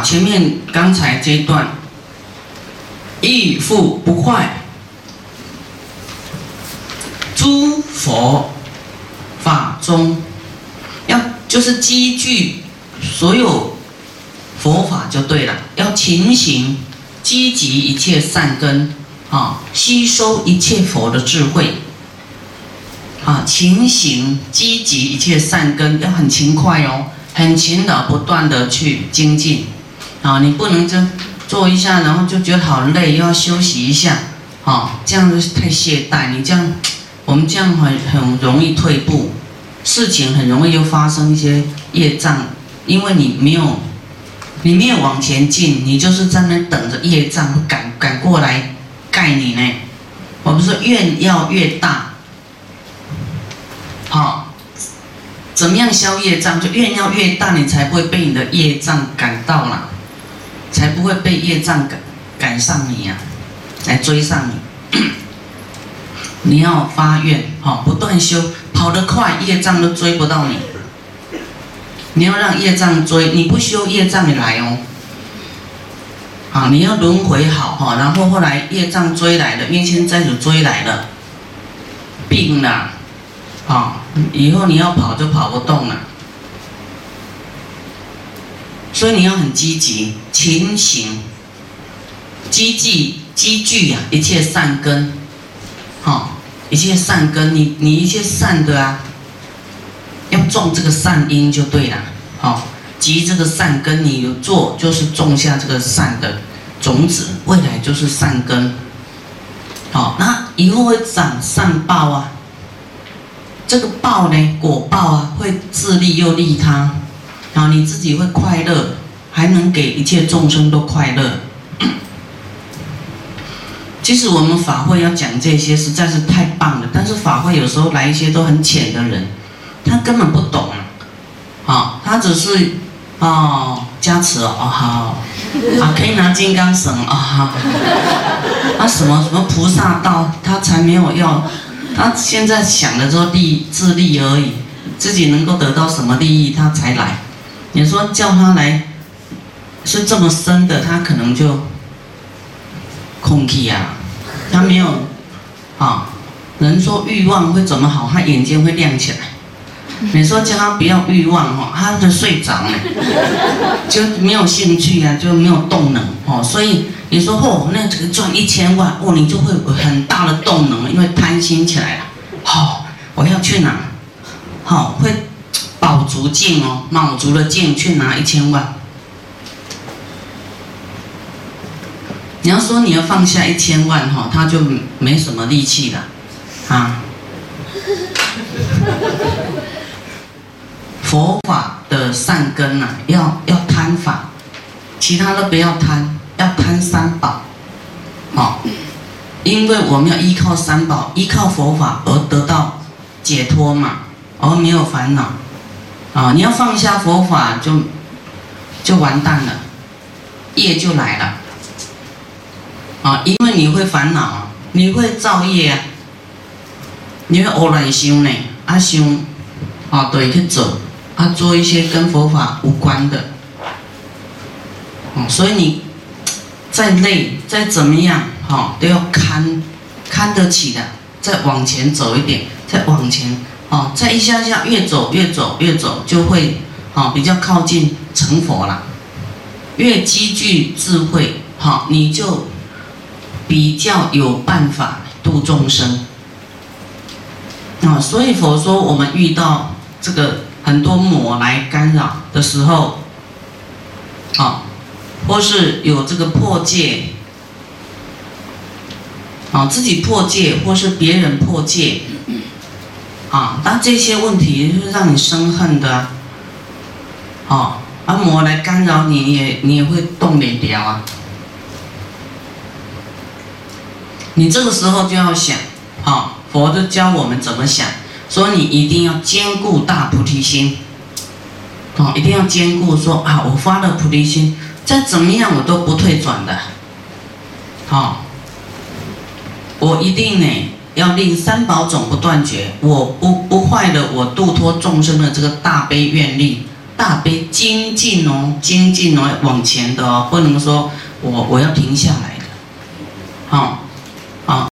前面刚才这一段，亦复不坏，诸佛法中，要就是积聚所有佛法就对了，要勤行，积集一切善根，啊，吸收一切佛的智慧。啊，勤行积极一切善根要很勤快哦，很勤的不断的去精进。啊，你不能就做一下，然后就觉得好累，又要休息一下。啊，这样子太懈怠。你这样，我们这样很很容易退步，事情很容易就发生一些业障，因为你没有，你没有往前进，你就是在那等着业障赶赶过来盖你呢。我们说愿要越大。好，怎么样消业障？就愿要越大，你才不会被你的业障赶到了，才不会被业障赶赶上你呀，来追上你。你要发愿，好，不断修，跑得快，业障都追不到你。你要让业障追，你不修业障来哦。啊，你要轮回好哈，然后后来业障追来了，冤亲债主追来了，病了。啊，以后你要跑就跑不动了，所以你要很积极、勤行、积聚、积聚呀，一切善根，好，一切善根，你你一切善的啊，要种这个善因就对了，好，积这个善根，你做就是种下这个善的种子，未来就是善根，好，那以后会长善报啊。这个报呢，果报啊，会自利又利他，啊，你自己会快乐，还能给一切众生都快乐。其实我们法会要讲这些，实在是太棒了。但是法会有时候来一些都很浅的人，他根本不懂啊，他只是哦加持哦好，啊可以拿金刚绳啊好，啊什么什么菩萨道，他才没有要。他现在想的说利自利而已，自己能够得到什么利益，他才来。你说叫他来，是这么深的，他可能就空气啊，他没有啊。人说欲望会怎么好，他眼睛会亮起来。你说叫他不要欲望哦，他就睡着了，就没有兴趣啊，就没有动能哦，所以。你说哦，那这个赚一千万哦，你就会有很大的动能，因为贪心起来了。好，我要去哪？好，会卯足劲哦，卯足了劲去拿一千万。你要说你要放下一千万哈，他就没什么力气了啊。佛法的善根呐，要要贪法，其他的不要贪。要贪三宝，好，因为我们要依靠三宝，依靠佛法而得到解脱嘛，而没有烦恼，啊，你要放下佛法就就完蛋了，业就来了，啊，因为你会烦恼啊，你会造业啊，你会偶然想呢，啊想，啊对去做，啊做一些跟佛法无关的，哦，所以你。再累，再怎么样，哈，都要看，看得起的，再往前走一点，再往前，哦，再一下下越走越走越走，就会，哦，比较靠近成佛了。越积聚智慧，好，你就比较有办法度众生。啊，所以佛说，我们遇到这个很多魔来干扰的时候，好。或是有这个破戒，啊，自己破戒，或是别人破戒，啊，那这些问题就是让你生恨的，啊，而魔来干扰你，你也你也会动没掉啊。你这个时候就要想，好，佛就教我们怎么想，说你一定要兼顾大菩提心，啊，一定要兼顾说啊，我发了菩提心。再怎么样，我都不退转的。好，我一定呢要令三宝总不断绝我不不坏的我度脱众生的这个大悲愿力大悲精进哦精进哦往前的哦不能说我我要停下来的。好好。